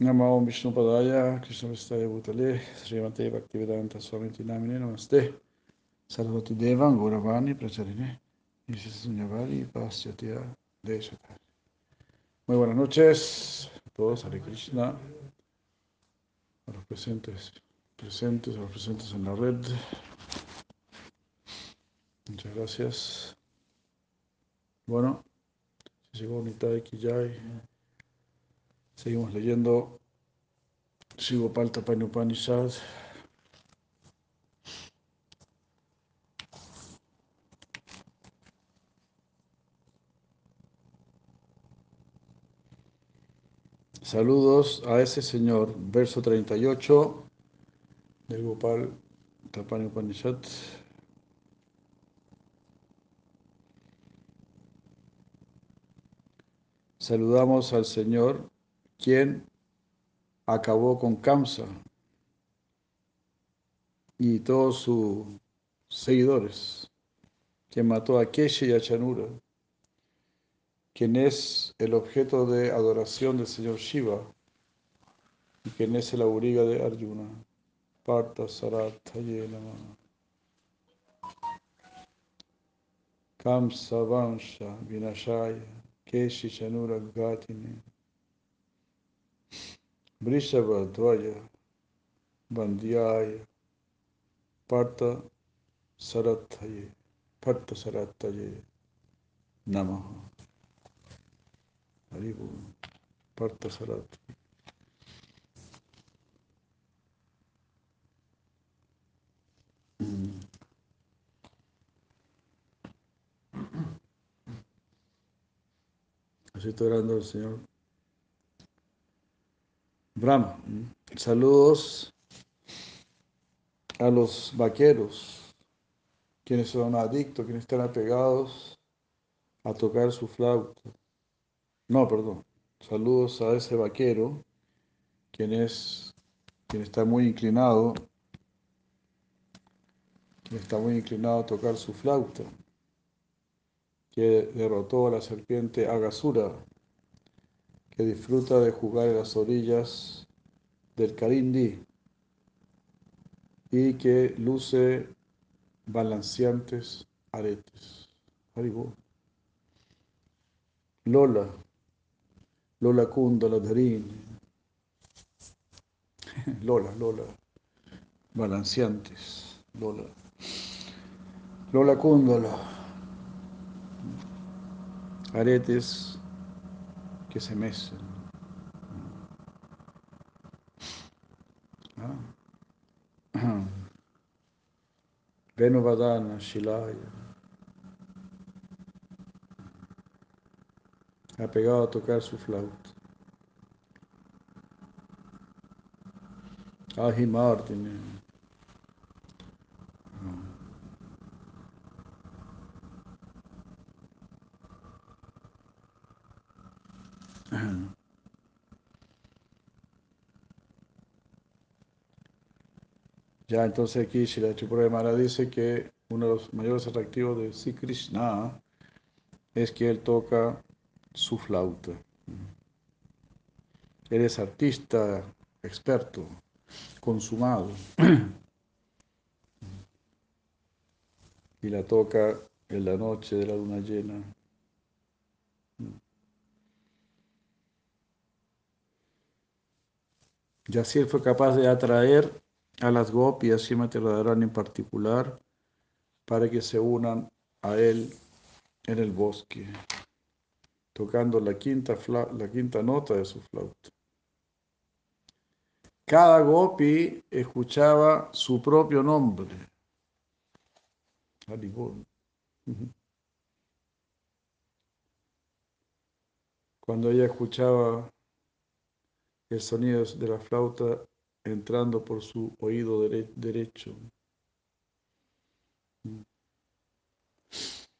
Namo Vishnu Padaya, Krishna Vistaya Bhutale, Srimate Bhaktivedanta Swami Tinamine Namaste, Sarvati Devan Gauravani Pracharine, Nishisunyavali Pasyatya Deshata. Muy buenas noches a todos, Hare Krishna, a los presentes, presentes, a los presentes en la red. Muchas gracias. Bueno, llegó Nitai Kijai. Seguimos leyendo Shigopal Tapani Upanishad. Saludos a ese señor, verso 38 del Gopal Tapani Upanishad. Saludamos al Señor, quien acabó con Kamsa y todos sus seguidores, quien mató a Keshi y a Chanura, quien es el objeto de adoración del Señor Shiva y quien es el auriga de Arjuna. Parta Sarathaye Namah. Kamsa Vansha Vinashaya Keshi Chanura Gatini Brishabha Dvaya Bandhyaya Parta Sarathaye Parta Sarathaye Namaha. Haribu Así estoy orando al Señor. Brahma. Saludos a los vaqueros, quienes son adictos, quienes están apegados a tocar su flauta. No, perdón. Saludos a ese vaquero, quien es, quien está muy inclinado, quien está muy inclinado a tocar su flauta que derrotó a la serpiente Agasura, que disfruta de jugar en las orillas del Karindi y que luce balanceantes aretes. Lola, Lola Kundala Dharini. Lola, Lola, balanceantes, Lola. Lola Kundala aretes que se mecen. Ah. Venuvadana Shilaya. Ha pegado a tocar su flauta. Ya entonces aquí Shila Mara dice que uno de los mayores atractivos de Sri Krishna es que él toca su flauta. Él es artista experto, consumado. y la toca en la noche de la luna llena. Y así él fue capaz de atraer a las gopias Srimati Radharani en particular para que se unan a él en el bosque, tocando la quinta, la quinta nota de su flauta. cada gopi escuchaba su propio nombre. Cuando ella escuchaba el sonido de la flauta entrando por su oído dere- derecho,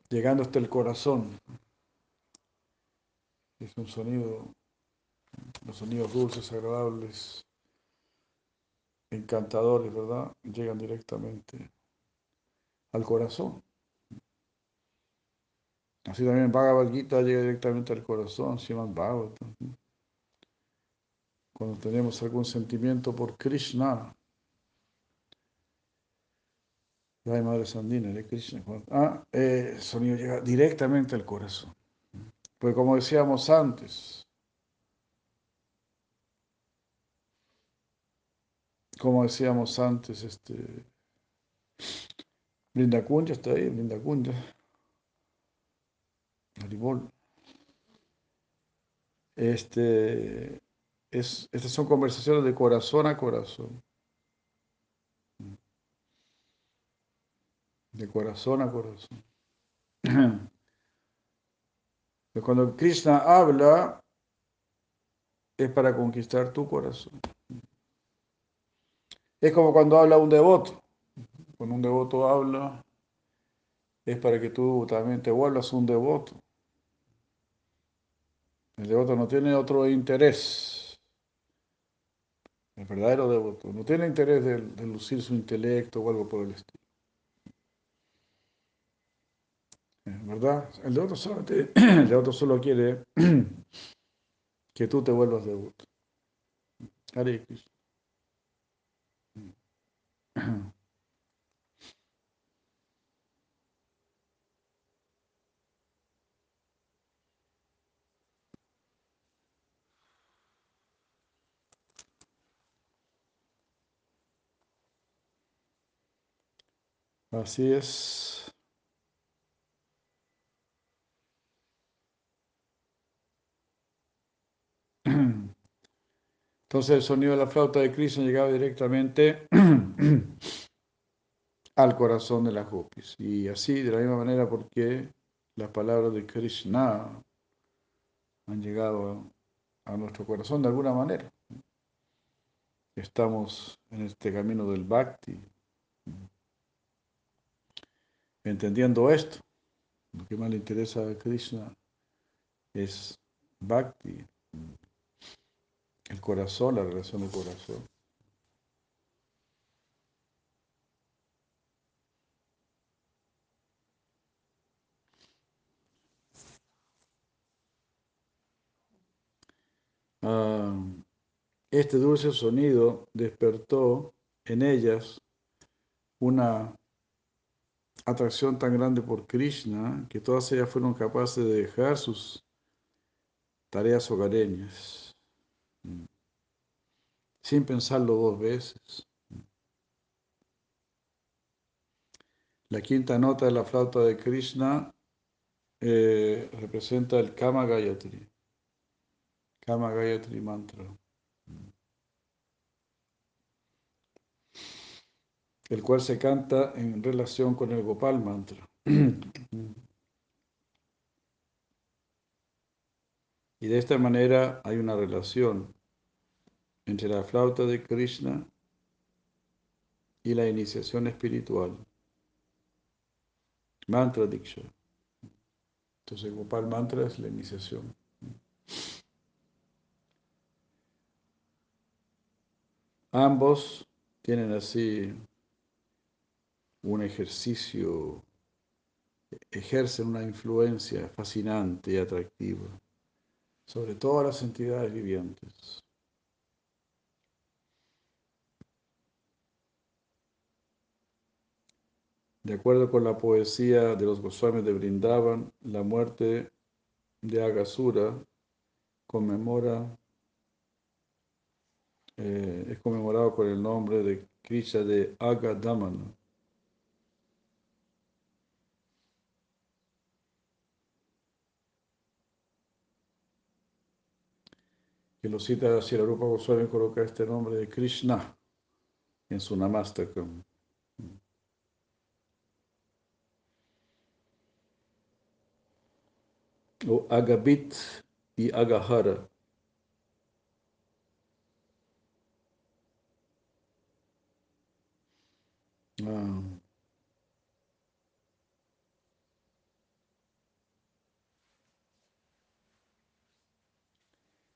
llegando hasta el corazón. Es un sonido, los sonidos dulces, agradables, encantadores, ¿verdad? Llegan directamente al corazón. Así también Bhagavad Gita llega directamente al corazón, Srimad Bhagavatam. Cuando tenemos algún sentimiento por Krishna, Ay, Madre Sandina, de Krishna. Ah, eh, el sonido llega directamente al corazón. Pues como decíamos antes, como decíamos antes, este, Brinda Kunja está ahí, Brinda Kunja. Este, es, estas son conversaciones de corazón a corazón. De corazón a corazón. Pero Cuando Krishna habla, es para conquistar tu corazón. Es como cuando habla un devoto. Cuando un devoto habla, es para que tú también te vuelvas un devoto. El devoto no tiene otro interés. El verdadero devoto no tiene interés de, lucir su intelecto o algo por el estilo. Eh, ¿Verdad? El devoto, solamente- el devoto solo quiere que tú te vuelvas devoto. Hare. Así es. Entonces el sonido de la flauta de Krishna llegaba directamente al corazón de las gopis. Y así, de la misma manera, porque las palabras de Krishna han llegado a, nuestro corazón de alguna manera. Estamos en este camino del bhakti, entendiendo esto. Lo que más le interesa a Krishna es bhakti, el corazón, la relación del corazón. Ah, este dulce sonido despertó en ellas una atracción tan grande por Krishna que todas ellas fueron capaces de dejar sus tareas hogareñas sin pensarlo dos veces. La quinta nota de la flauta de Krishna eh, representa el Kama Gayatri. Kama Gayatri Mantra. El cual se canta en relación con el Gopal Mantra. Y de esta manera hay una relación entre la flauta de Krishna y la iniciación espiritual. Mantra Diksha. Entonces, Gopal Mantra es la iniciación. Ambos tienen así un ejercicio, ejercen una influencia fascinante y atractiva sobre todas las entidades vivientes. De acuerdo con la poesía de los Goswamis de Brindavan, la muerte de Agasura conmemora, eh, es conmemorado con el nombre de Krishna de Agadamana. Que lo cita la Rupa Goswami coloca este nombre de Krishna en su Namastakam. O Agabit y Agahara. Ah.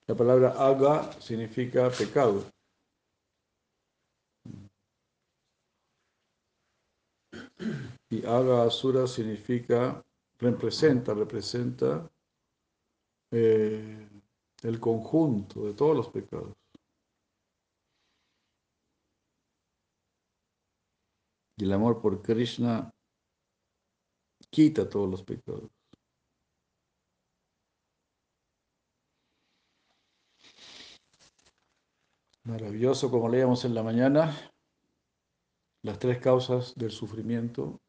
La palabra aga significa pecado. Y aga asura significa, representa, representa eh, el conjunto de todos los pecados. Y el amor por Krishna quita todos los pecados. Maravilloso, como leíamos en la mañana, las tres causas del sufrimiento,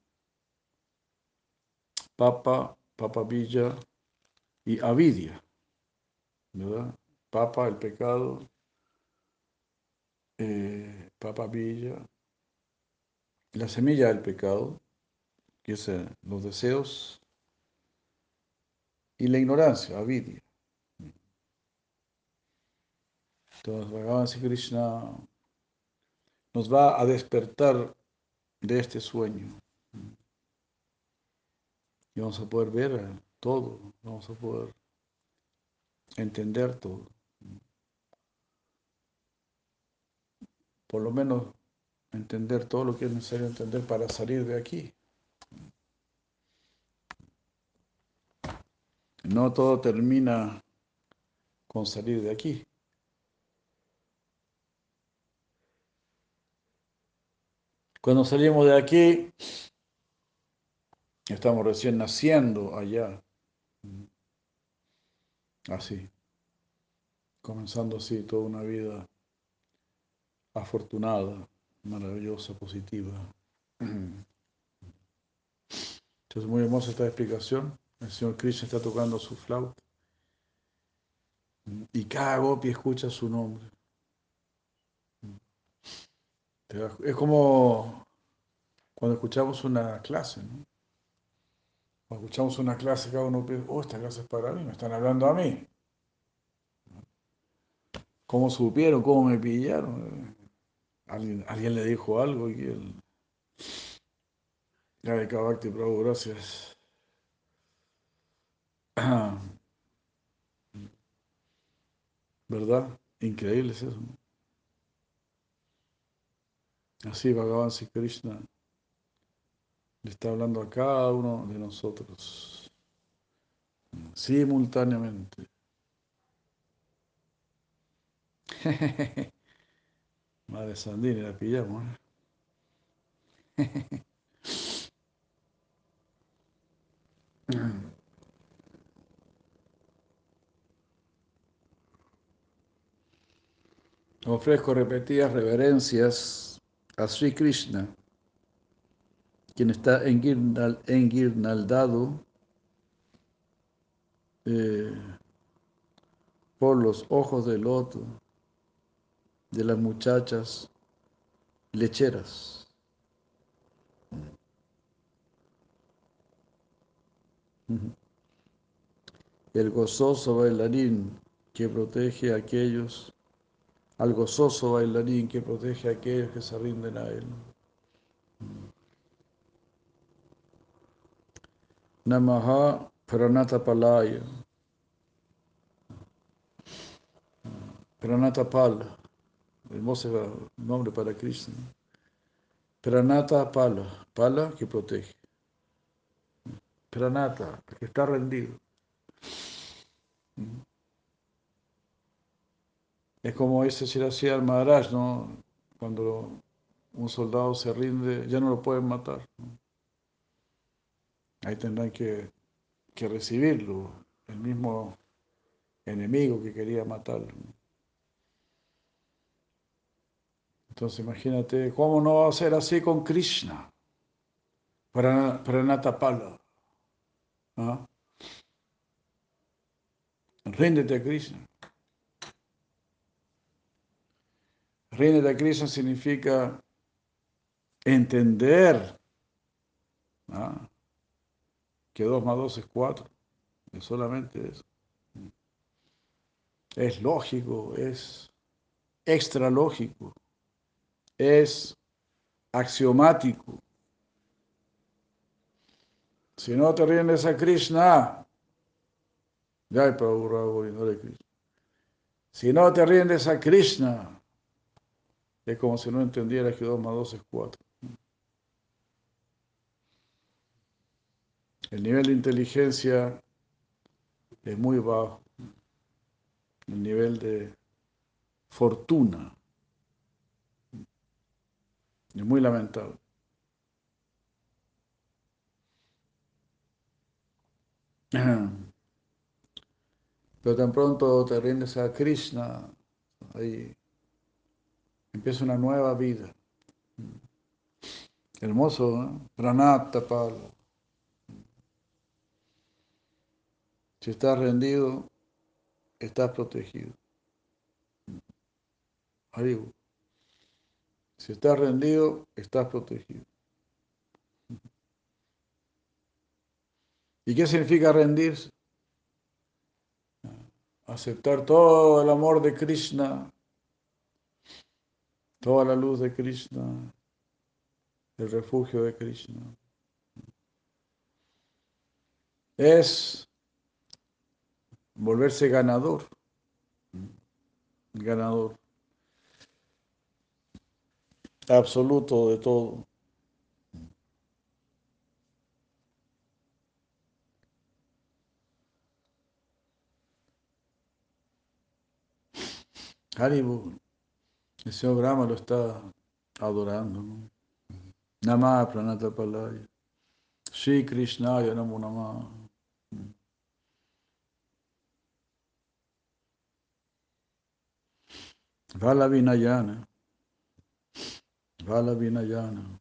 papa, papavilla y avidia, ¿verdad? Papa, el pecado, eh, papavilla, la semilla del pecado, que es eh, los deseos, y la ignorancia, avidia. Entonces, Bhagavan Krishna nos va a despertar de este sueño. Y vamos a poder ver todo, vamos a poder entender todo. Por lo menos entender todo lo que es necesario entender para salir de aquí. No todo termina con salir de aquí. Cuando salimos de aquí, estamos recién naciendo allá. Así. Comenzando así toda una vida afortunada, maravillosa, positiva. Entonces, muy hermosa esta explicación. El Señor Krishna está tocando su flauta. Y cada gopi escucha su nombre. Es como cuando escuchamos una clase, ¿no? Cuando escuchamos una clase, cada uno piensa, oh, esta clase es para mí, me están hablando a mí. ¿Cómo supieron? ¿Cómo me pillaron? Alguien, alguien le dijo algo y él... Ya de Kabakti Prabhu, gracias. ¿Verdad? Increíble es eso. ¿no? Así Bhagavan Sri Krishna le está hablando a cada uno de nosotros simultáneamente. Madre Sandini, la pillamos. ¿eh? Ofrezco repetidas reverencias a Sri Krishna, quien está enguirnaldado eh, por los ojos del loto de las muchachas lecheras. El gozoso bailarín que protege a aquellos al gozoso bailarín que protege a aquellos que se rinden a él. Namaha Pranatapalaya. Pranatapala, hermoso nombre para Krishna. Pranata Pala, Pala que protege. Pranata, que está rendido. Es como dice Shirasi al Maharaj, ¿no? Cuando un soldado se rinde, ya no lo pueden matar. Ahí tendrán que, recibirlo, el mismo enemigo que quería matarlo. Entonces imagínate, ¿cómo no va a ser así con Krishna? Para, para Natapala. Ríndete a Krishna. De Krishna significa entender que 2 más 2 es 4. Es solamente eso. Es lógico, es extra lógico, es axiomático. Si no te rindes a Krishna, ya hay Krishna. Si no te rindes a Krishna, es como si no entendieras que 2 más 2 es 4. El nivel de inteligencia es muy bajo. El nivel de fortuna es muy lamentable. Pero tan pronto te rindes a Krishna, ahí empieza una nueva vida. Hermoso, ¿no? Pranatapala. Si estás rendido, estás protegido. Si estás rendido, estás protegido. ¿Y qué significa rendirse? Aceptar todo el amor de Krishna, toda la luz de Krishna, el refugio de Krishna. Es volverse ganador. Ganador. Absoluto de todo. El señor Brahma lo está adorando. ¿no? Namah Pranatapalaya. Shri Krishnaya Namo Namah. Vala Vinayana. Vala Vinayana.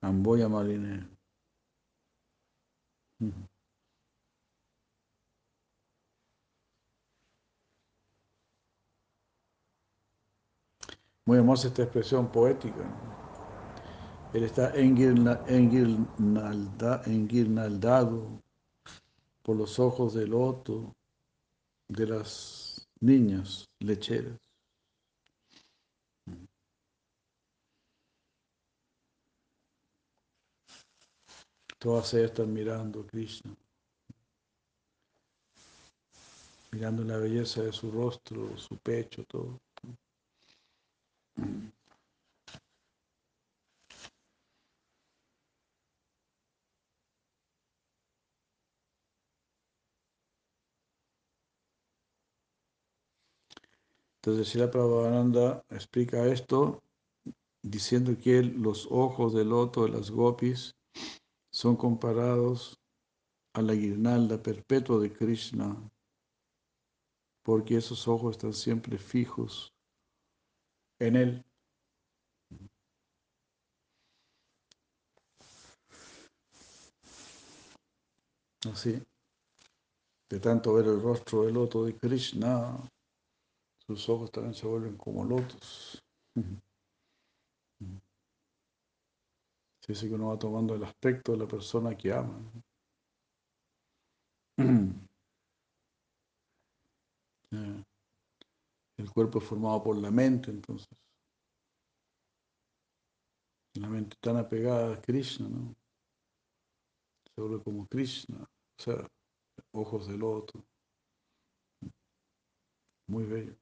Amboya Marine. Muy hermosa esta expresión poética. Él está enguirnaldado por los ojos del loto de las niñas lecheras. Todas ellas están mirando a Krishna, mirando la belleza de su rostro, su pecho, todo. Entonces, la Prabhupada explica esto diciendo que los ojos del loto de las gopis son comparados a la guirnalda perpetua de Krishna, porque esos ojos están siempre fijos en él. Así, de tanto ver el rostro del loto de Krishna, sus ojos también se vuelven como lotos. Se dice que uno va tomando el aspecto de la persona que ama. El cuerpo es formado por la mente, entonces. La mente tan apegada a Krishna, ¿no? Se vuelve como Krishna, o sea, ojos de loto. Muy bello.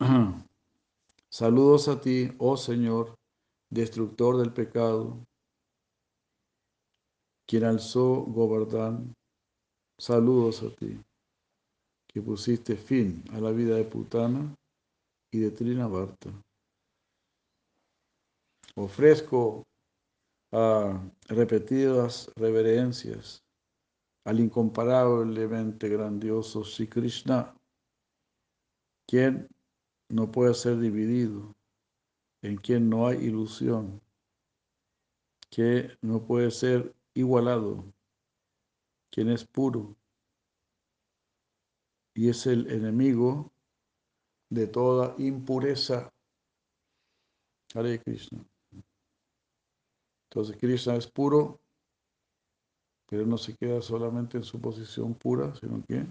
Saludos a ti, oh Señor, destructor del pecado, quien alzó Govardhan. Saludos a ti que pusiste fin a la vida de Putana y de Trinavarta. Ofrezco a repetidas reverencias al incomparablemente grandioso Sri Krishna, quien no puede ser dividido en quien no hay ilusión, que no puede ser igualado, quien es puro y es el enemigo de toda impureza. Hare Krishna. Entonces Krishna es puro, pero no se queda solamente en su posición pura, sino que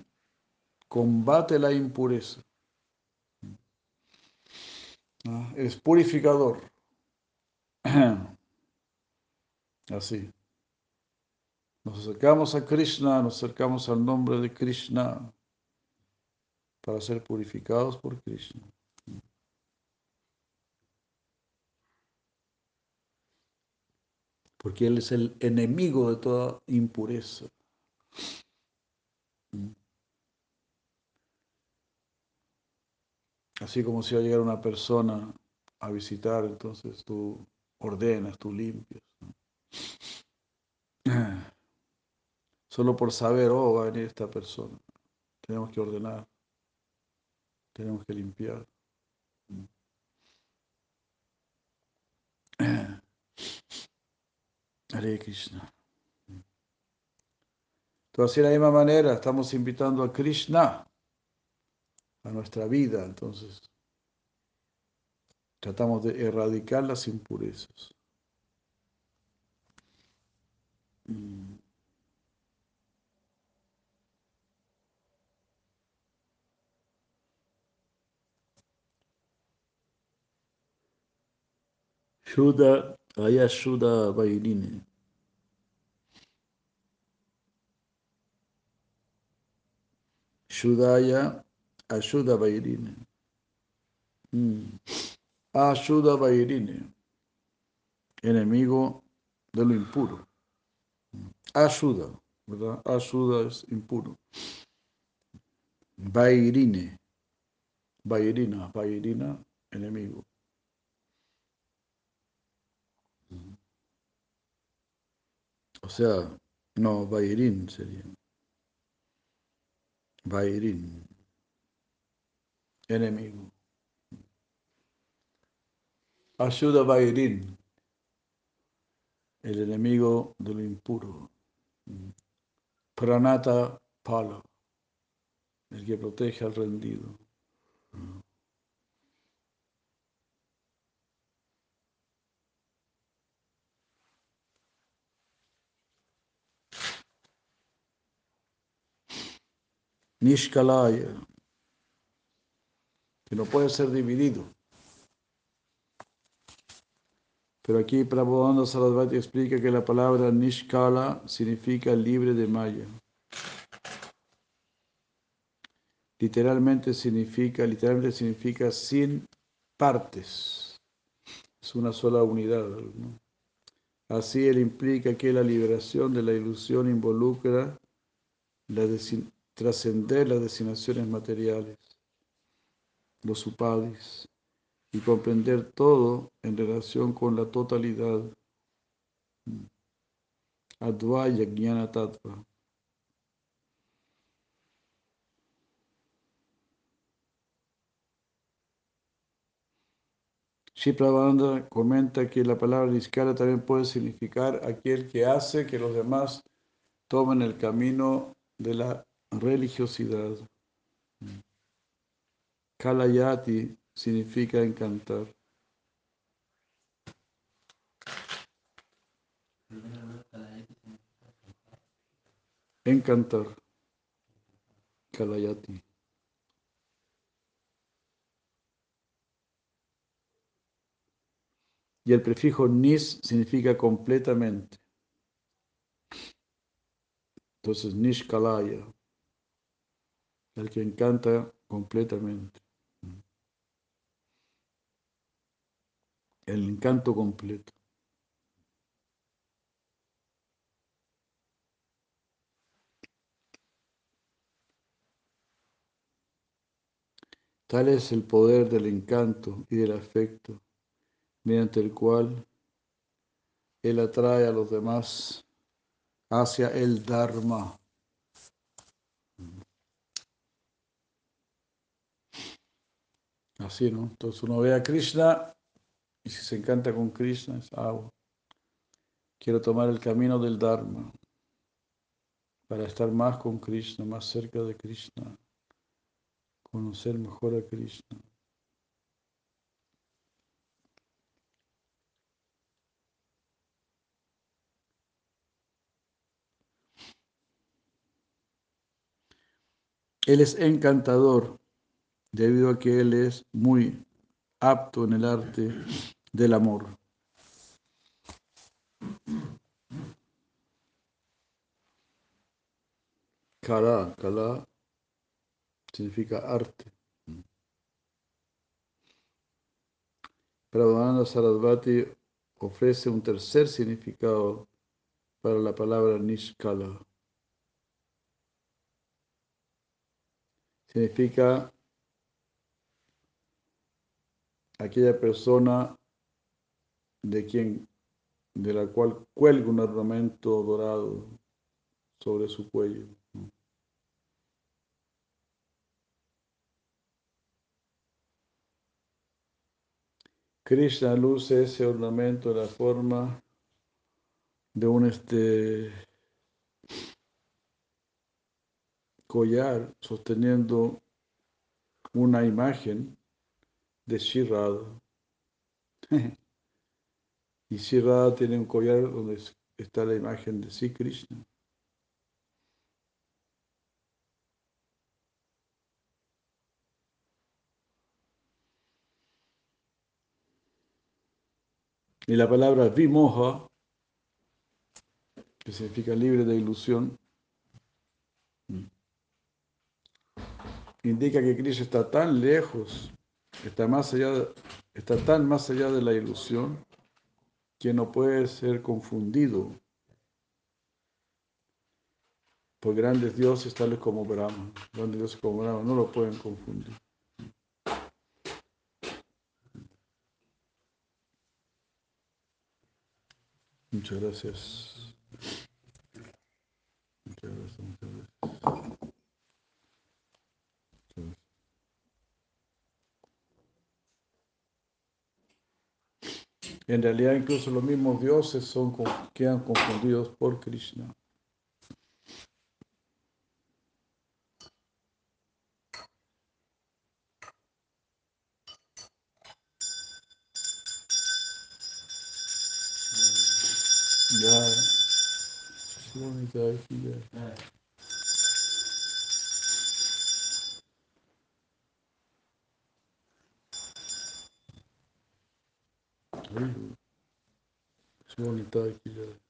combate la impureza. Es purificador. Así. Nos acercamos a Krishna, nos acercamos al nombre de Krishna para ser purificados por Krishna. Porque Él es el enemigo de toda impureza. Así como si va a llegar una persona a visitar, entonces tú ordenas, tú limpias. Solo por saber, oh, va a venir esta persona. Tenemos que ordenar. Tenemos que limpiar. Hare Krishna. Entonces, de la misma manera, estamos invitando a Krishna a nuestra vida. Entonces, tratamos de erradicar las impurezas. Shuddha, Aya Shuddha Vairine. Shuddhaya Ayuda Vairine. Mm. Ayuda Vairine. Enemigo de lo impuro. Ayuda, ¿verdad? Ayuda es impuro. Vairine. Vairina, Vairina, enemigo. O sea, no, Vairin sería. Vairin. Enemigo. Ayuda Vairin. El enemigo de lo impuro. Pranata Pala. El que protege al rendido. Nishkalaya, que no puede ser dividido. Pero aquí Prabhupada Sarasvati explica que la palabra Nishkala significa libre de Maya. Literalmente significa, literalmente significa sin partes. Es una sola unidad. Así él implica que la liberación de la ilusión involucra la, trascender las designaciones materiales, los upadis, y comprender todo en relación con la totalidad. Advaya Jnana Tattva. Shiprabanda comenta que la palabra Niskara también puede significar aquel que hace que los demás tomen el camino de la religiosidad. Kalayati significa encantar. Encantar. Kalayati. Y el prefijo nis significa completamente. Entonces, nishkalaya el que encanta completamente. El encanto completo. Tal es el poder del encanto y del afecto, mediante el cual Él atrae a los demás hacia el Dharma. Así, ¿no? Entonces uno ve a Krishna Y si se encanta con Krishna es agua. Quiero tomar el camino del Dharma para estar más con Krishna, más cerca de Krishna, conocer mejor a Krishna. Él es encantador debido a que Él es muy apto en el arte del amor. Kala, kala significa arte. Prabhupada Sarasvati ofrece un tercer significado para la palabra Nishkala. Significa aquella persona de quien de la cual cuelga un ornamento dorado sobre su cuello. Krishna luce ese ornamento de la forma de un este collar sosteniendo una imagen de Shirada. y Shirada tiene un collar donde está la imagen de Sri Krishna. Y la palabra vimoha, que significa libre de ilusión, indica que Krishna está tan lejos está, más allá, está tan más allá de la ilusión que no puede ser confundido por grandes dioses tales como Brahma. Grandes dioses como Brahma no lo pueden confundir. Muchas gracias. Muchas gracias, muchas gracias. En realidad incluso los mismos dioses son, quedan confundidos por Krishna. Ya, Es bonita aquí ya.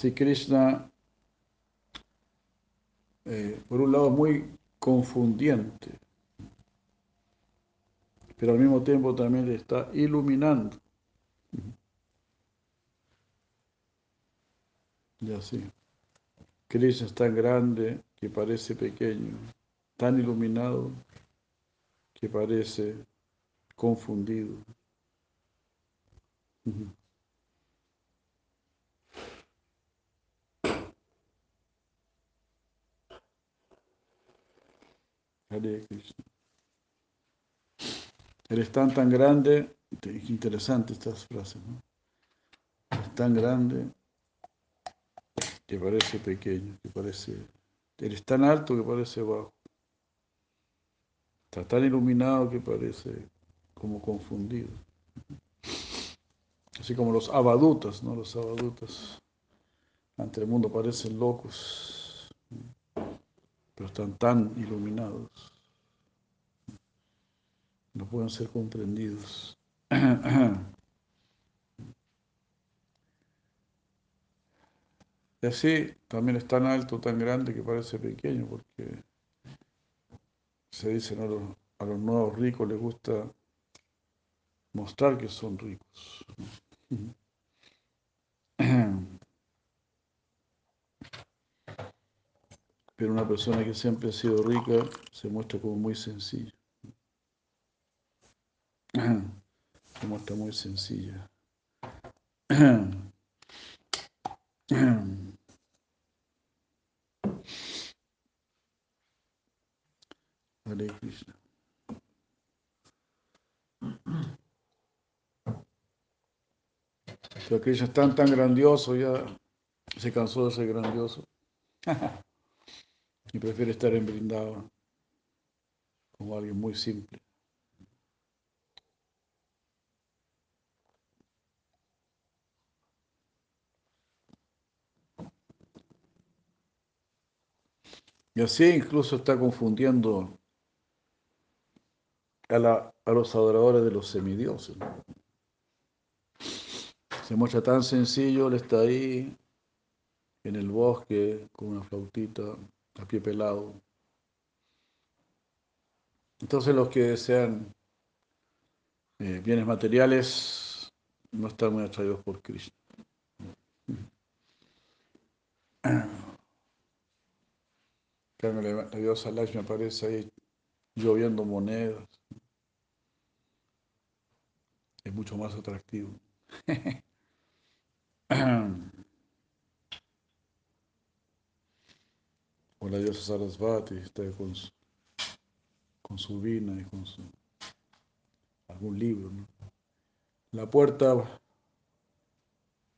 Así Krishna, eh, por un lado, muy confundiente, pero al mismo tiempo también está iluminando. Y así. Krishna es tan grande que parece pequeño, tan iluminado que parece confundido. Hare Krishna. Eres tan, tan grande, interesante estas frases, ¿no? Eres tan grande que parece pequeño, que parece... Eres tan alto que parece bajo. Está tan iluminado que parece como confundido. Así como los abadutas, ¿no? Los abadutas ante el mundo parecen locos pero están tan iluminados, no pueden ser comprendidos. Y así también es tan alto, tan grande que parece pequeño, porque se dice, ¿no? a, los, a los nuevos ricos les gusta mostrar que son ricos. Pero una persona que siempre ha sido rica se muestra como muy sencilla. Se muestra muy sencilla. Hare Krishna. Pero Krishna es tan, tan grandioso, ya se cansó de ser grandioso. y prefiere estar en Brindavan como alguien muy simple. Y así incluso está confundiendo a, la, a los adoradores de los semidioses. Se muestra tan sencillo, él está ahí en el bosque con una flautita a pie pelado. Entonces los que desean eh, bienes materiales no están muy atraídos por Cristo. Claro, la, la diosa Lakshmi aparece ahí lloviendo monedas. Es mucho más atractivo. la diosa Sarasvati está con su, con su vina y con su algún libro. ¿no? La puerta,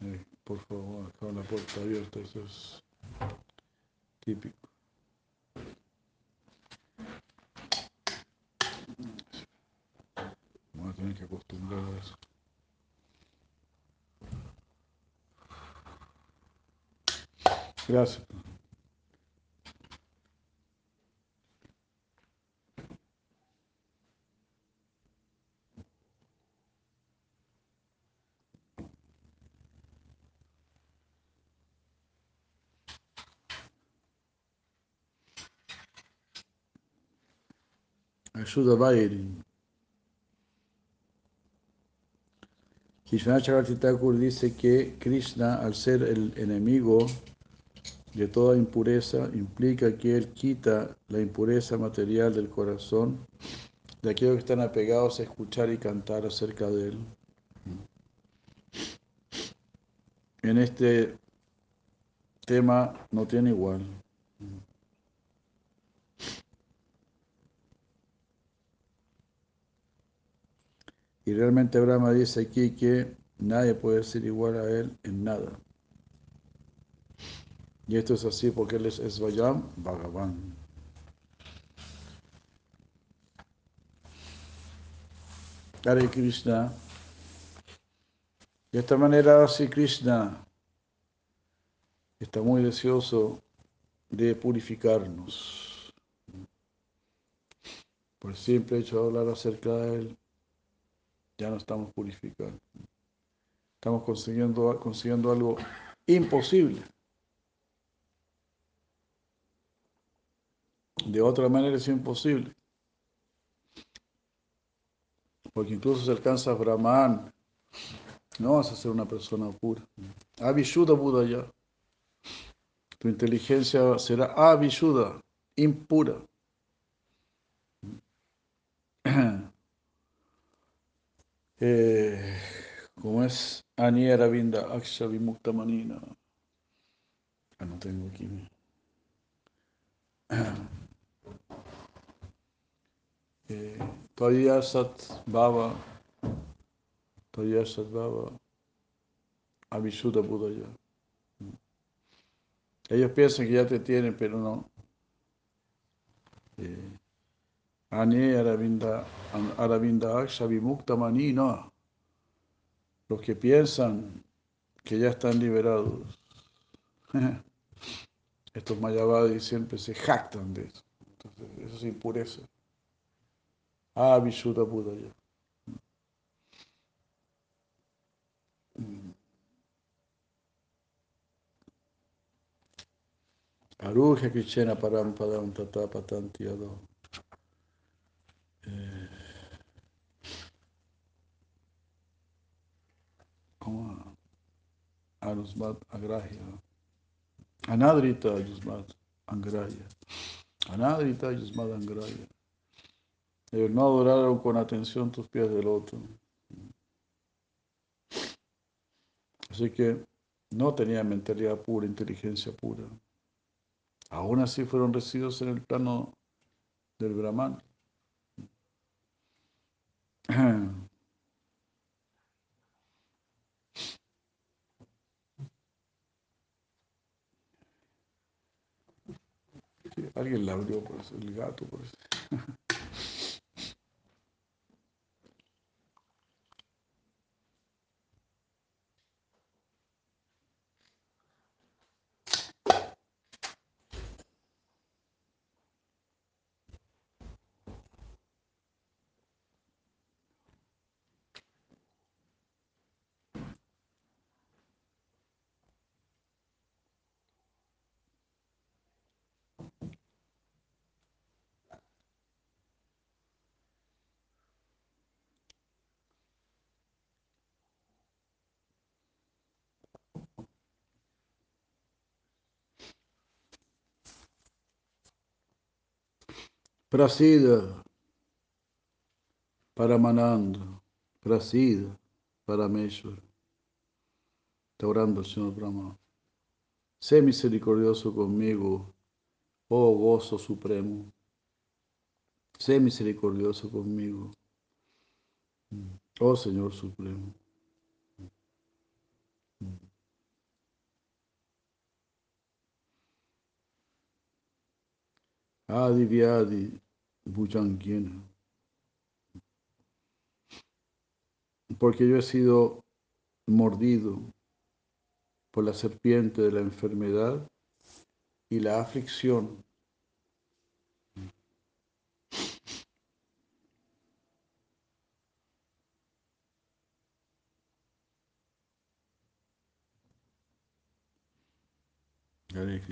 eh, por favor, con la puerta abierta, eso es típico. Vamos a tener que acostumbrar a eso. Gracias. Ayuda Vairi. Krishna Thakur dice que Krishna, al ser el enemigo de toda impureza, implica que él quita la impureza material del corazón de aquellos que están apegados a escuchar y cantar acerca de él. En este tema no tiene igual. Y realmente Brahma dice aquí que nadie puede ser igual a él en nada. Y esto es así porque él es Svayam Bhagavan. Hare Krishna. De esta manera, si Krishna está muy deseoso de purificarnos. Por el simple hecho hablar acerca de él, ya no estamos purificando. Estamos consiguiendo, consiguiendo algo imposible. De otra manera es imposible. Porque incluso si alcanzas Brahman, no vas a ser una persona pura. Avishuddha Buddha ya. Tu inteligencia será avishuddha, impura. Eh, como es Aniera Vinda Aksha Vimukta Manina. Ah, no tengo aquí. Eh, Todavía Sat Baba, Todavía Sat Baba, Avishuddha Buddha. Ellos piensan que ya te tienen, pero no. Eh, Ani Aravinda, Aravinda Aksha Vimukta Mani, no. Los que piensan que ya están liberados. Estos mayavadis siempre se jactan de eso. Entonces, eso es impureza. Ah, Vishuddha Buddha ya. Aruja Krishna Param Padam Tata Patanti. Eh, ¿Cómo? Arusbat Agrahya. Anadrita Yusmat Angraya. Anadrita Yusmat Angraya. Eh, no adoraron con atención tus pies del otro. Así que no tenían mentalidad pura, inteligencia pura. Aún así fueron residuos en el plano del Brahman. la abrió, pues, el gato, pues. Prasida Paramananda, Prasida Parameshwar. Está orando el Señor Brahma. Sé misericordioso conmigo, oh gozo supremo. Sé misericordioso conmigo, oh Señor Supremo. Adi Vyadi Bhujangyena. Porque yo he sido mordido por la serpiente de la enfermedad y la aflicción. Hare.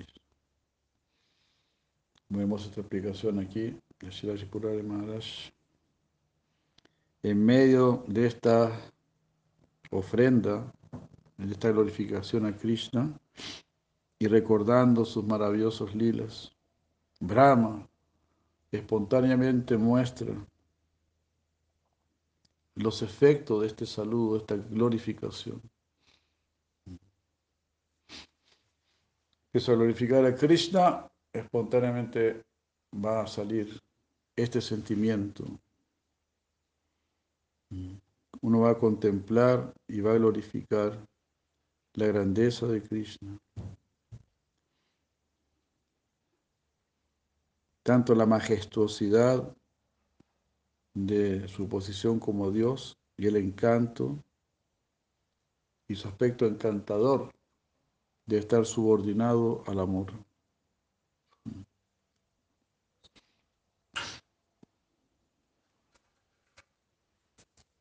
Vemos esta explicación aquí En medio de esta ofrenda, de esta glorificación a Krishna y recordando sus maravillosos lilas, Brahma espontáneamente muestra los efectos de este saludo, de esta glorificación. Al glorificar a Krishna espontáneamente va a salir este sentimiento. Uno va a contemplar y va a glorificar la grandeza de Krishna. Tanto la majestuosidad de su posición como Dios y el encanto y su aspecto encantador de estar subordinado al amor.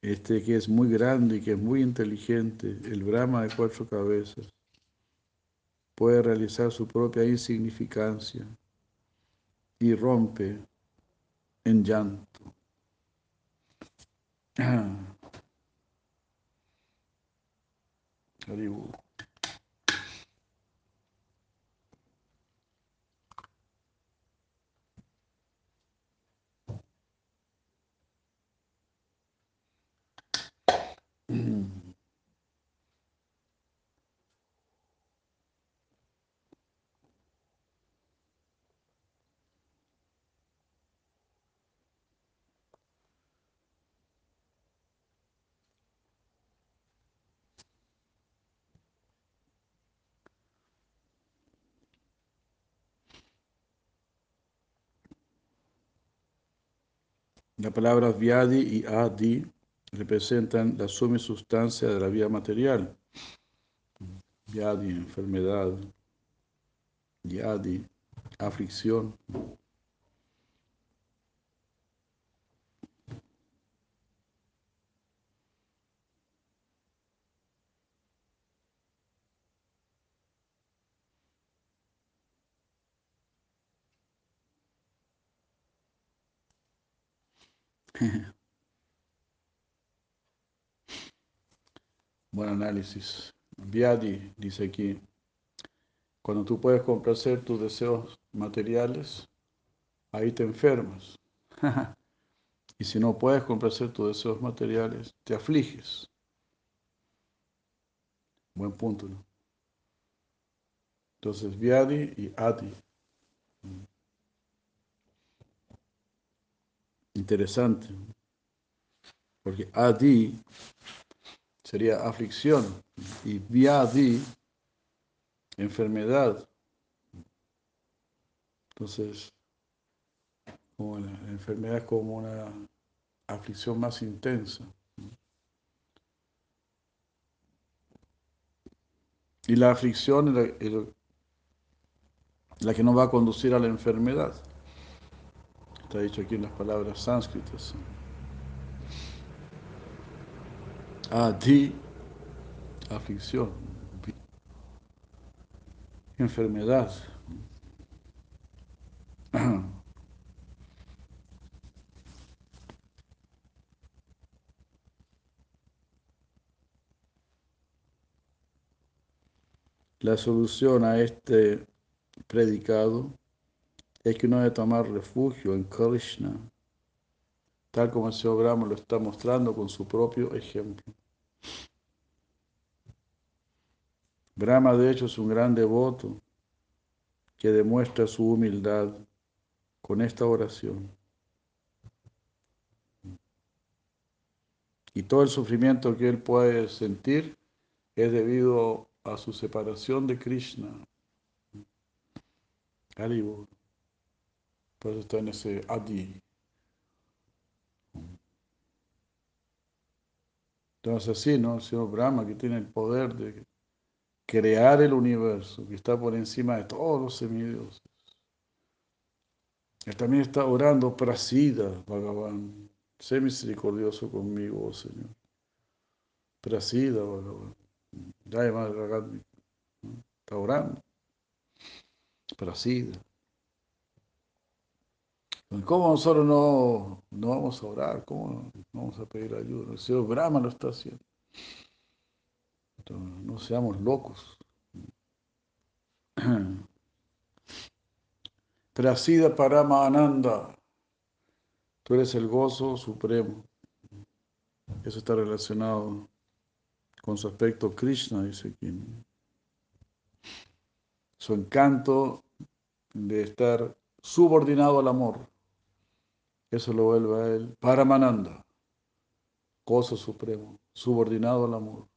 Este que es muy grande y que es muy inteligente, el Brahma de cuatro cabezas, puede realizar su propia insignificancia y rompe en llanto. Las palabras viadi y adi representan la suma sustancia de la vida material. Viadi, enfermedad. Yadi, aflicción. Buen análisis Vyadi dice aquí, cuando tú puedes complacer tus deseos materiales, ahí te enfermas. y si no puedes complacer tus deseos materiales, te afliges. Buen punto. Entonces, Vyadi y Adi. Interesante. Porque Adi sería aflicción y Vyadi, enfermedad. Entonces, como la enfermedad es como una aflicción más intensa. Y la aflicción es la, la que nos va a conducir a la enfermedad. Está dicho aquí en las palabras sánscritas. Adi, aflicción, enfermedad. La solución a este predicado es que uno debe tomar refugio en Krishna, tal como el Señor Brahma lo está mostrando con su propio ejemplo. Brahma, de hecho, es un gran devoto que demuestra su humildad con esta oración. Y todo el sufrimiento que él puede sentir es debido a su separación de Krishna. Haribol. Por eso está en ese Adi. Entonces así, ¿no? El señor Brahma que tiene el poder de crear el universo, que está por encima de todos los semidioses. Él también está orando Prasida, Bhagavan. Sé misericordioso conmigo, oh Señor. Prasida, Bhagavan. Ya más Está orando. Prasida. ¿Cómo nosotros no, no vamos a orar? ¿Cómo vamos a pedir ayuda? El Señor Brahma lo está haciendo. No seamos locos. Prasida Parama Ananda. Tú eres el gozo supremo. Eso está relacionado con su aspecto Krishna, dice aquí. Su encanto de estar subordinado al amor. Eso lo vuelve a él Paramananda, gozo supremo, subordinado al amor.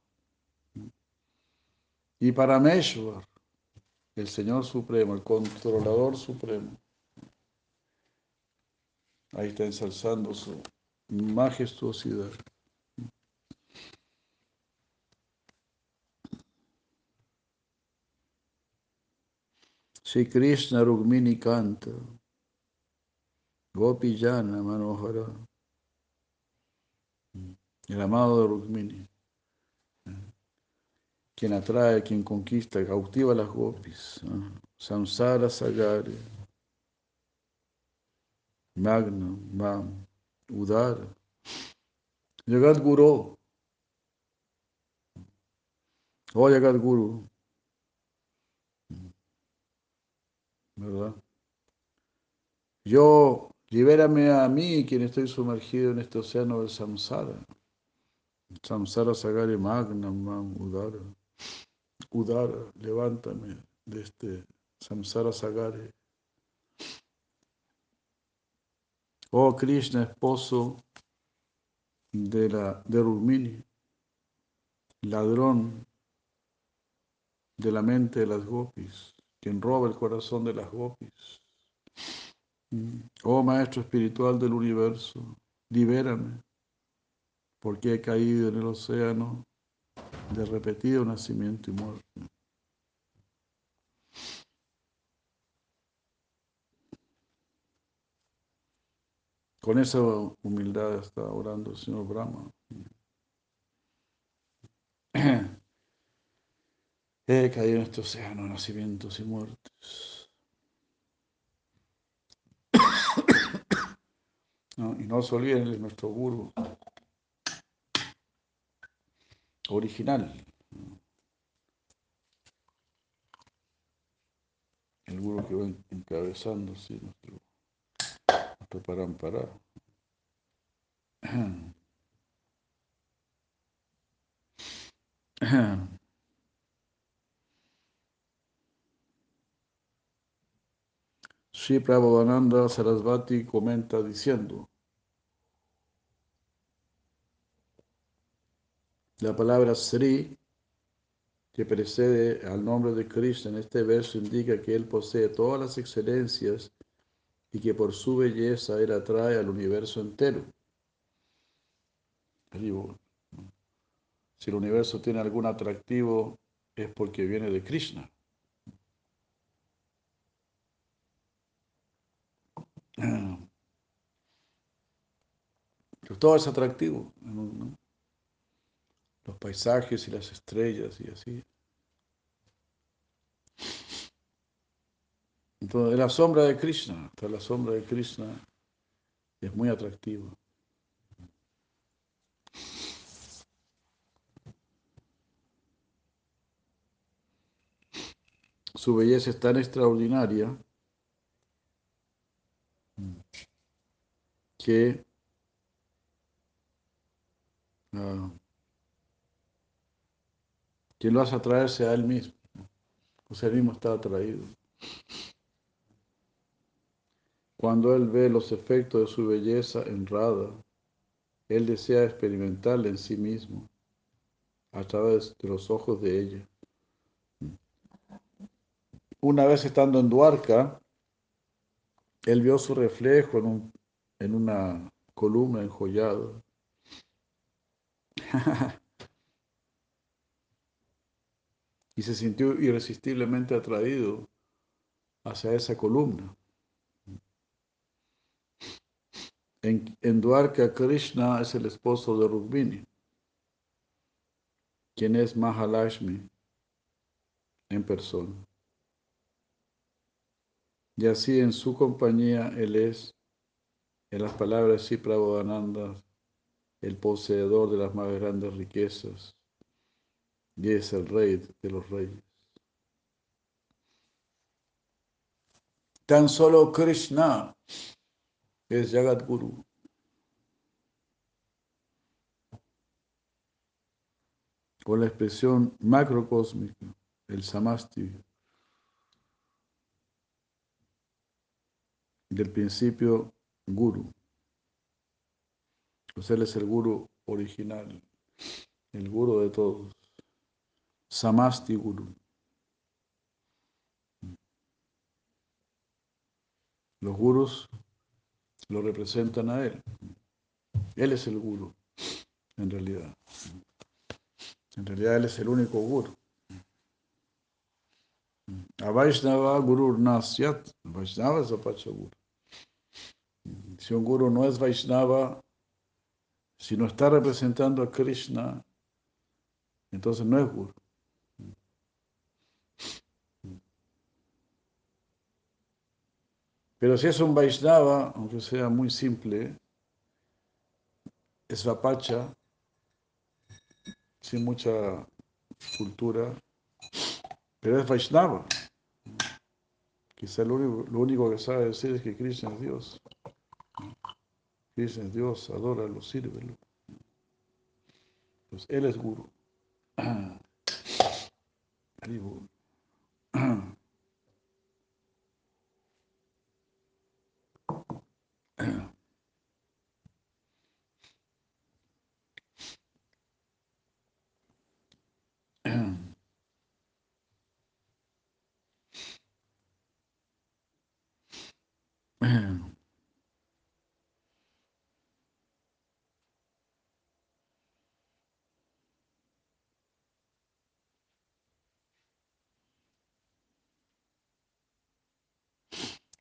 Y Parameshwar, el Señor Supremo, el controlador supremo. Ahí está ensalzando su majestuosidad. Si Krishna Rugmini canta. Gopijana Manohara, el amado de Rukmini, quien atrae, quien conquista, cautiva a las gopis, Samsara Sagari, Magna, Mam, Udara, Yagat Guru, oh Yagat Guru, ¿verdad? Yo Libérame a mí, quien estoy sumergido en este océano del samsara. Samsara sagari magna mam udara. Udara, levántame de este samsara sagari. Oh Krishna, esposo de, la, de Rukmini, ladrón de la mente de las gopis, quien roba el corazón de las gopis. Oh Maestro Espiritual del Universo, libérame, porque he caído en el océano de repetido nacimiento y muerte. Con esa humildad está orando el Señor Brahma. He caído en este océano de nacimientos y muertes. Y no se olviden de nuestro guru original. El guru que va encabezando sí, nuestro, nuestro parampara. Sri Prabhupada Sarasvati comenta diciendo, la palabra Sri, que precede al nombre de Krishna en este verso, indica que él posee todas las excelencias y que por su belleza él atrae al universo entero. Si el universo tiene algún atractivo es porque viene de Krishna. todo es atractivo. Los paisajes y las estrellas y así. Entonces, la sombra de Krishna, la sombra de Krishna es muy atractivo. Su belleza es tan extraordinaria que que lo hace atraerse a él mismo. O sea, él mismo está atraído. Cuando él ve los efectos de su belleza en él desea experimentarla en sí mismo a través de los ojos de ella. Una vez estando en Duarca, él vio su reflejo en, un, en una columna enjollada. y se sintió irresistiblemente atraído hacia esa columna. En, en Dwarka, Krishna es el esposo de Rukmini, quien es Mahalashmi en persona. Y así en su compañía él es, en las palabras de Prabhupada, el poseedor de las más grandes riquezas y es el rey de los reyes. Tan solo Krishna es Jagat Guru. Con la expresión macrocósmica, el samasti, del principio guru. Pues él es el guru original, el guru de todos. Samasti Guru. Los gurus lo representan a él. Él es el guru, en realidad. En realidad él es el único guru. A Vaishnava Guru Nasyat, Vaishnava es Guru. Si un guru no es Vaishnava, si no está representando a Krishna, entonces no es guru. Pero si es un Vaishnava, aunque sea muy simple, es Vapacha, sin mucha cultura, pero es Vaishnava. Quizá lo único, que sabe decir es que Krishna es Dios. Krishna es Dios, adóralo, sírvelo. Pues él es Guru.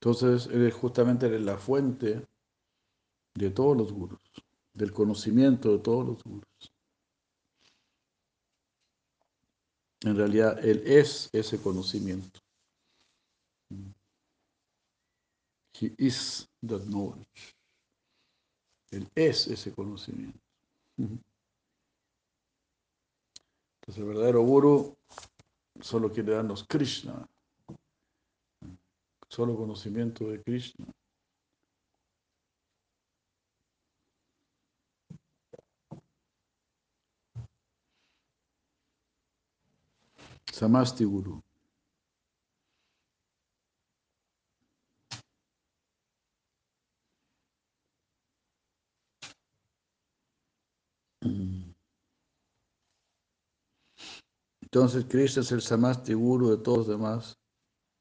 Entonces, eres justamente la fuente de todos los gurus, del conocimiento de todos los gurus. En realidad, Él es ese conocimiento. He is that knowledge. Él es ese conocimiento. Entonces, el verdadero guru solo quiere darnos Krishna. Solo conocimiento de Krishna. Samasti Guru. Entonces Krishna es el Samasti Guru de todos demás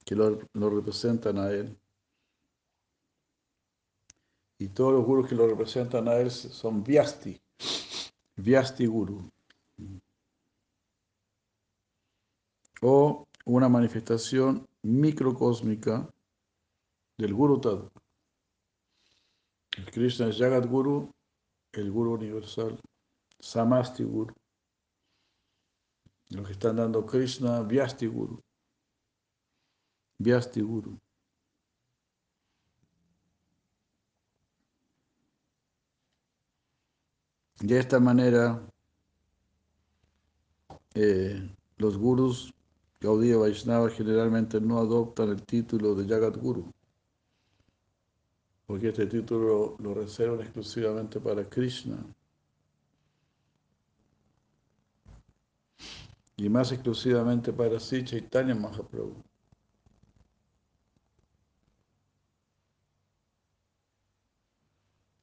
que lo, representan a él. Y todos los gurus que lo representan a él son Vyasti, Vyasti Guru. O una manifestación microcósmica del Guru Tattva. El Krishna es Jagat Guru, el Guru universal, Samasti Guru. Los que están dando Krishna, Vyasti Guru. Vyasti Guru. De esta manera, eh, los gurus Gaudiya Vaishnava generalmente no adoptan el título de Jagat Guru, porque este título lo reservan exclusivamente para Krishna. y más exclusivamente para sí Chaitanya Mahaprabhu.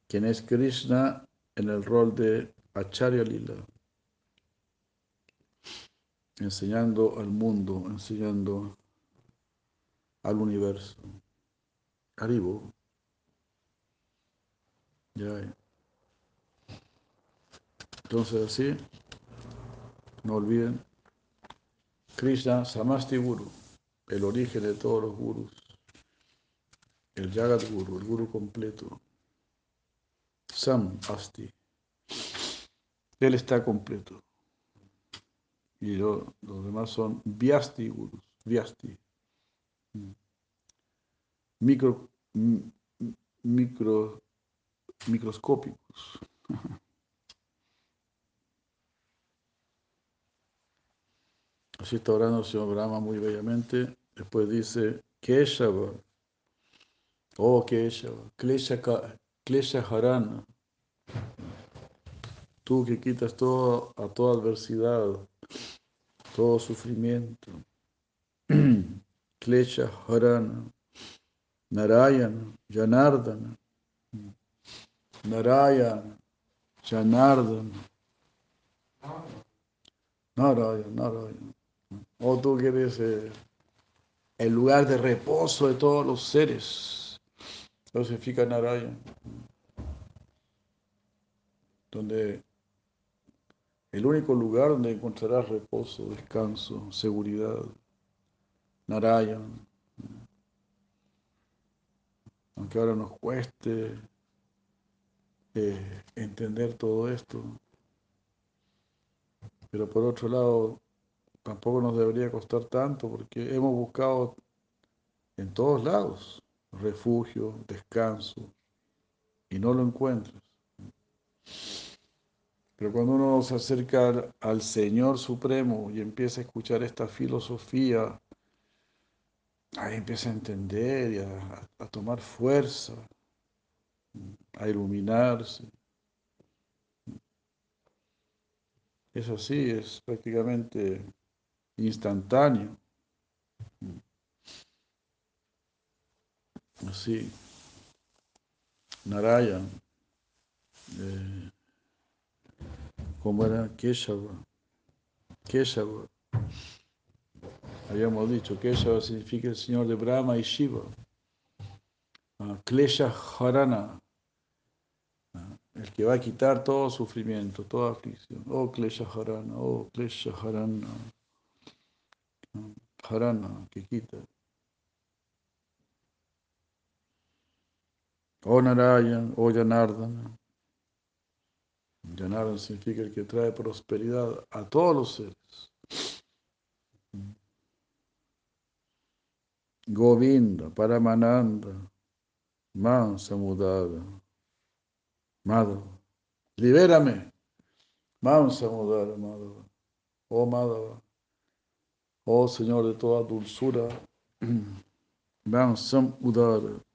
Quien es Krishna en el rol de Acharya Lila, enseñando al mundo, enseñando al universo. Arribo. Ya. Entonces así, no olviden Krishna Samasti Guru, el origen de todos los gurus, el Jagat Guru, el Guru completo. Sam Asti. Él está completo. Y los demás son Vyasti Gurus, Vyasti. Micro, micro, microscópicos. Así está orando el señor Brahma muy bellamente. Después dice, Keshava, oh Keshava, Klesha Harana, tú que quitas todo, a toda adversidad, todo sufrimiento. Klesha Harana, Narayana, Janardana, Narayana, Janardana, Narayana, Narayana. O tú que eres eh, el lugar de reposo de todos los seres. Eso significa Narayana. Donde el único lugar donde encontrarás reposo, descanso, seguridad. Narayana. Aunque ahora nos cueste eh, entender todo esto. Pero por otro lado, tampoco nos debería costar tanto porque hemos buscado en todos lados refugio, descanso y no lo encuentras. Pero cuando uno se acerca al, Señor Supremo y empieza a escuchar esta filosofía, ahí empieza a entender y a tomar fuerza, a iluminarse. Es así, es prácticamente instantáneo. Así, Narayan, eh, como era Keshava, Keshava, habíamos dicho, Keshava significa el Señor de Brahma y Shiva, uh, Klesha Harana, el que va a quitar todo sufrimiento, toda aflicción, oh Klesha Harana, oh Klesha Harana. Harana, que quita. O Narayan, o Janardana. Janardana significa el que trae prosperidad a todos los seres. Govinda, Paramananda, Mansa Mudada, Madhava. Libérame. Mansa Mudada, Madhava. Oh Madhava. Oh Señor de toda dulzura, Vamos, Sam Udara.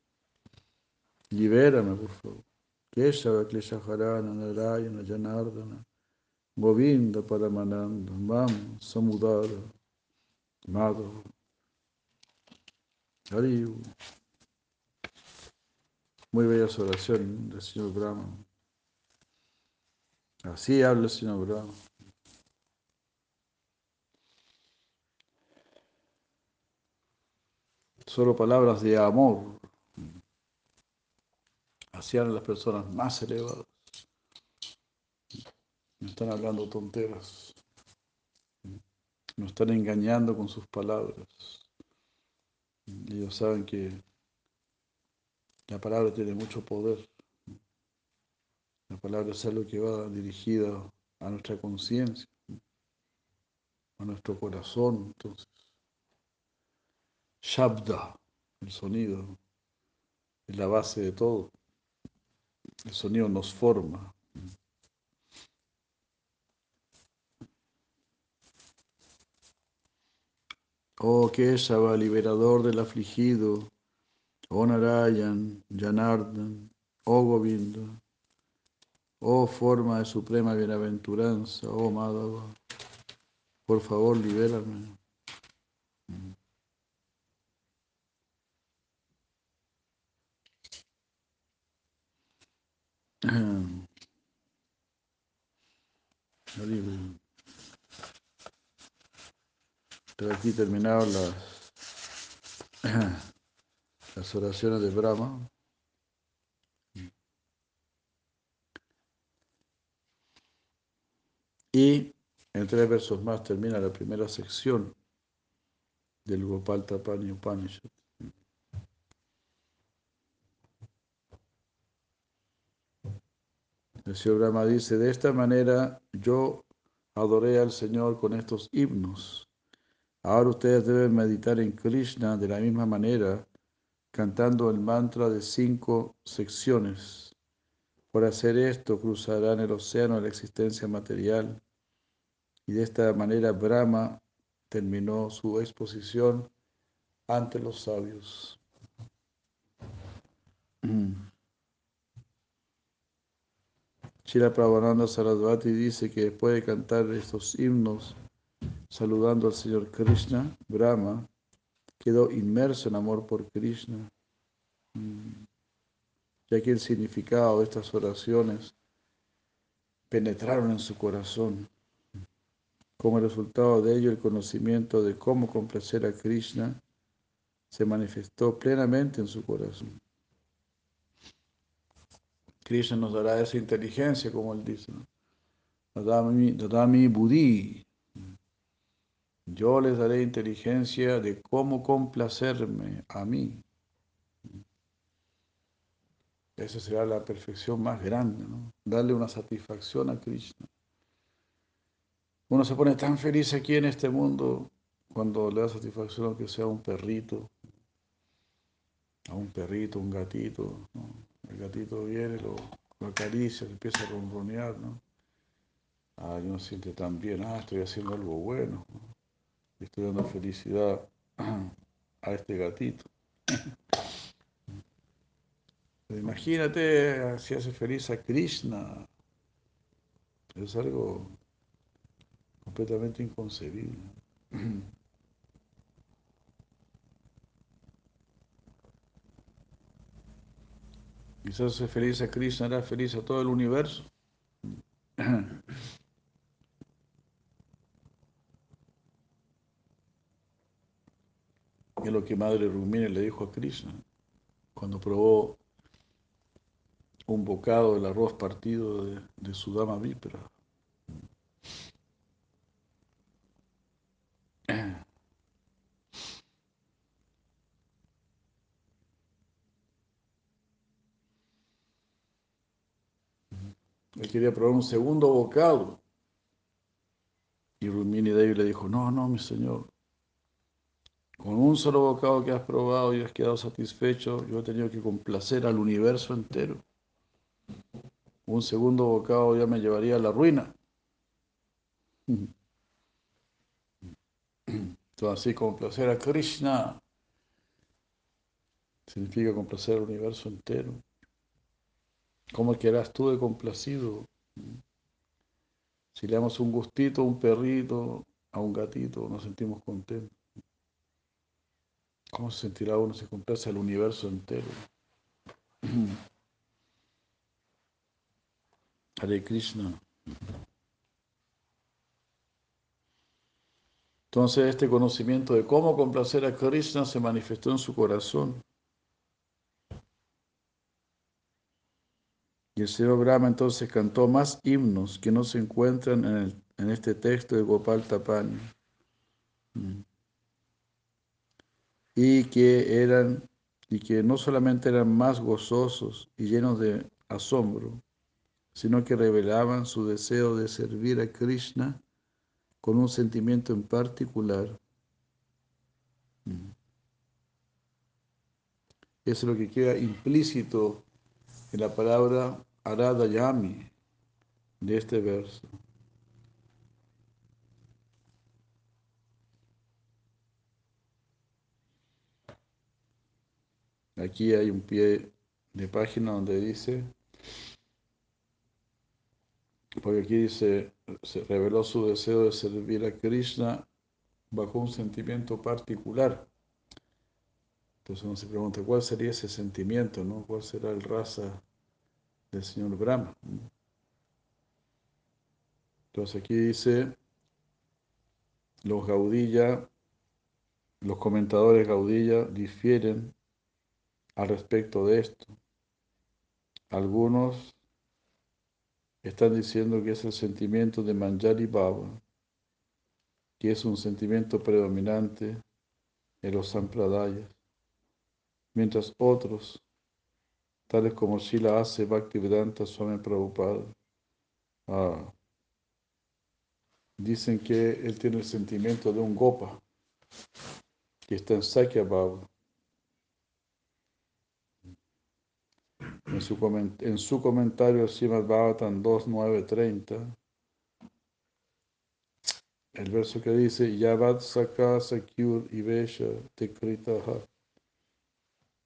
Libérame, por favor. Keshava Kleshaharana Narayana Janardana. Govinda Paramananda. Vamos, Samudara. Madhava. Hariu. Muy bella oración del señor Brahma. Así habla el señor Brahma. Solo palabras de amor. Hacían las personas más elevadas. No están hablando tonteras. No están engañando con sus palabras. Ellos saben que la palabra tiene mucho poder. La palabra es algo que va dirigida a nuestra conciencia, a nuestro corazón. Entonces, Shabda, el sonido, es la base de todo. El sonido nos forma. Oh Keshava, liberador del afligido, oh Narayan, Janardan, oh Govinda, oh forma de suprema bienaventuranza, oh Madhava, por favor libérame. Pero aquí terminaron las, las oraciones de Brahma. Y en tres versos más termina la primera sección del Gopal Tapani Upanishad. El señor Brahma dice, de esta manera yo adoré al Señor con estos himnos. Ahora ustedes deben meditar en Krishna de la misma manera, cantando el mantra de cinco secciones. Por hacer esto cruzarán el océano de la existencia material. Y de esta manera Brahma terminó su exposición ante los sabios. Shila Prabhupada Sarasvati dice que después de cantar estos himnos saludando al Señor Krishna, Brahma quedó inmerso en amor por Krishna, mm. ya que el significado de estas oraciones penetraron en su corazón. Como resultado de ello, el conocimiento de cómo complacer a Krishna se manifestó plenamente en su corazón. Krishna nos dará esa inteligencia, como él dice. Dadami Buddhi. Yo les daré inteligencia de cómo complacerme a mí. Esa será la perfección más grande, ¿no? Darle una satisfacción a Krishna. Uno se pone tan feliz aquí en este mundo cuando le da satisfacción a que sea un perrito, a un perrito, un gatito. ¿no? El gatito viene, lo, acaricia, empieza a ronronear, ¿no? Ah, uno siente tan bien, ah, estoy haciendo algo bueno, estoy dando felicidad a este gatito. Imagínate si hace feliz a Krishna. Es algo completamente inconcebible. Quizás hace feliz a Krishna, hará feliz a todo el universo. Es lo que Madre Rumini le dijo a Krishna cuando probó un bocado del arroz partido de, de su dama vípera. Él quería probar un segundo bocado. Y Rumini Devi le dijo, no, no, mi señor, con un solo bocado que has probado y has quedado satisfecho, yo he tenido que complacer al universo entero. Un segundo bocado ya me llevaría a la ruina. Entonces, así complacer a Krishna significa complacer al universo entero. ¿Cómo quedarás tú de complacido? Si le damos un gustito a un perrito, a un gatito, nos sentimos contentos. ¿Cómo se sentirá uno si complace al universo entero? Hare Krishna. Entonces este conocimiento de cómo complacer a Krishna se manifestó en su corazón. Y el Señor Brahma entonces cantó más himnos que no se encuentran en, en este texto de Gopal Tapani. Mm. Y que eran, y que no solamente eran más gozosos y llenos de asombro, sino que revelaban su deseo de servir a Krishna con un sentimiento en particular. Mm. Eso es lo que queda implícito en la palabra Aradayami de este verso. Aquí hay un pie de página donde dice, porque aquí dice, se reveló su deseo de servir a Krishna bajo un sentimiento particular. Entonces uno se pregunta, ¿cuál sería ese sentimiento? ¿no? ¿Cuál será el raza del señor Brahma? Entonces aquí dice, los Gaudilla, los comentadores Gaudilla difieren al respecto de esto. Algunos están diciendo que es el sentimiento de Manjari Baba, que es un sentimiento predominante en los sampradayas, mientras otros, tales como Shila hace Bhaktivedanta Swami Prabhupada, ah, dicen que él tiene el sentimiento de un gopa, que está en Sakya Baba. en su, en su comentario Srimad Bhavatan 2.9.30, el verso que dice, Yavad Saka Sakyur Ivesha Tekritaha.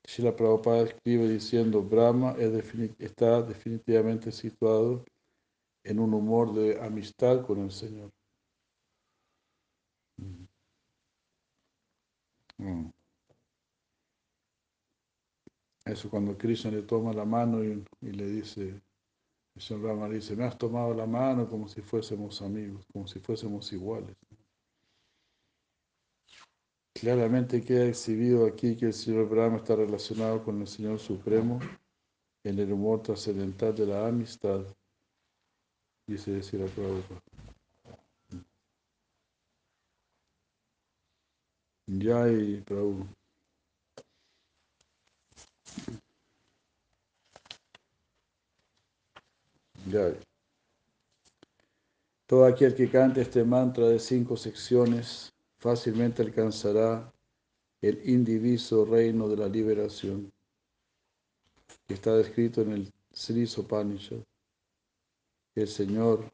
Shila Prabhupada escribe diciendo, Brahma está definitivamente situado en un humor de amistad con el Señor. Mm. Mm. Eso cuando Krishna le toma la mano y, le dice, el señor Rama dice, me has tomado la mano como si fuésemos amigos, como si fuésemos iguales. Claramente queda exhibido aquí que el señor Brahma está relacionado con el Señor Supremo en el humor trascendental de la amistad, dice decir a Prabhupada. y Prabhupada. Todo aquel que cante este mantra de cinco secciones fácilmente alcanzará el indiviso reino de la liberación, que está descrito en el Sri Sopanishad. El Señor,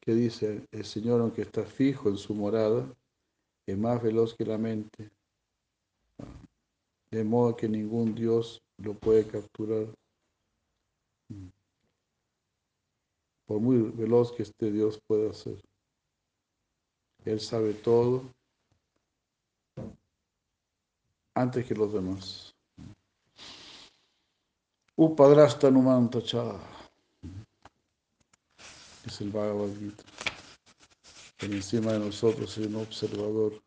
que dice, el Señor aunque está fijo en su morada, es más veloz que la mente, de modo que ningún Dios lo puede capturar. por muy veloz que este Dios pueda ser. Él sabe todo antes que los demás. Upadrasta Numantacha es el Bhagavad Gita. Por encima de nosotros hay un observador,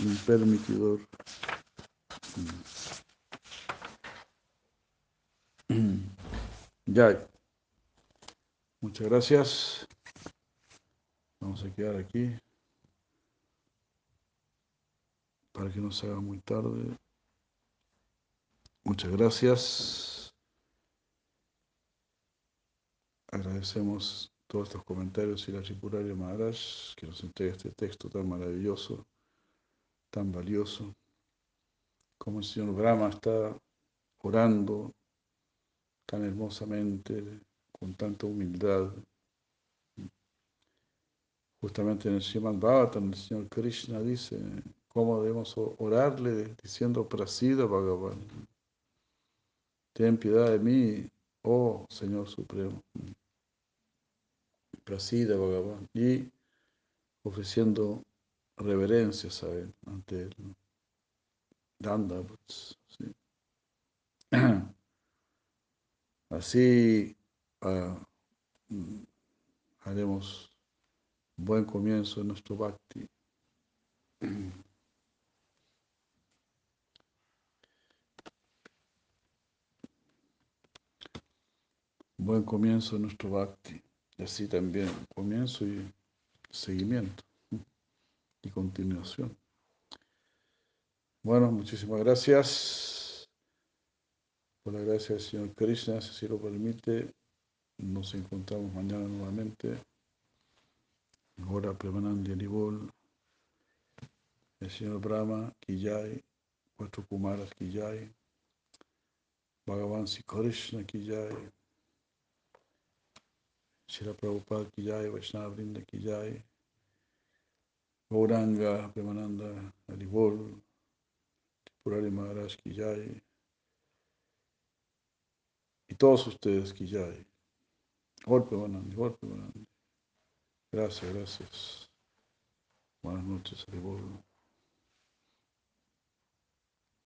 un permitidor. Ya. Muchas gracias. Vamos a quedar aquí para que no se haga muy tarde. Muchas gracias. Agradecemos todos estos comentarios y la Tripuraria Maharaj que nos entrega este texto tan maravilloso, tan valioso, como el señor Brahma está orando tan hermosamente con tanta humildad. Justamente en el Srimad Bhagavatam, el Señor Krishna dice, cómo debemos orarle diciendo Prasida Bhagavan. Ten piedad de mí, oh Señor Supremo. Prasida Bhagavan. Y ofreciendo reverencias a él, ante él. Danda, pues, ¿sí? Así uh, haremos buen comienzo en nuestro bhakti. Buen comienzo en nuestro bhakti. Y así también comienzo y seguimiento y continuación. Bueno, muchísimas gracias. Por la gracia del Señor Krishna, si lo permite, nos encontramos mañana nuevamente. Ahora Premanandi Anibol, el señor Brahma, Kijay, cuatro Kumaras Kijay, Bhagavan Krishna Kijay, Shira Prabhupada Kijay, Vaishnava Brinda Kijay, Gauranga, Premananda Anibol, Purari Maharaj Kijay, y todos ustedes Kijay. Golpe, Manandi, golpe, Manandi. Gracias, gracias. Buenas noches, Aribol.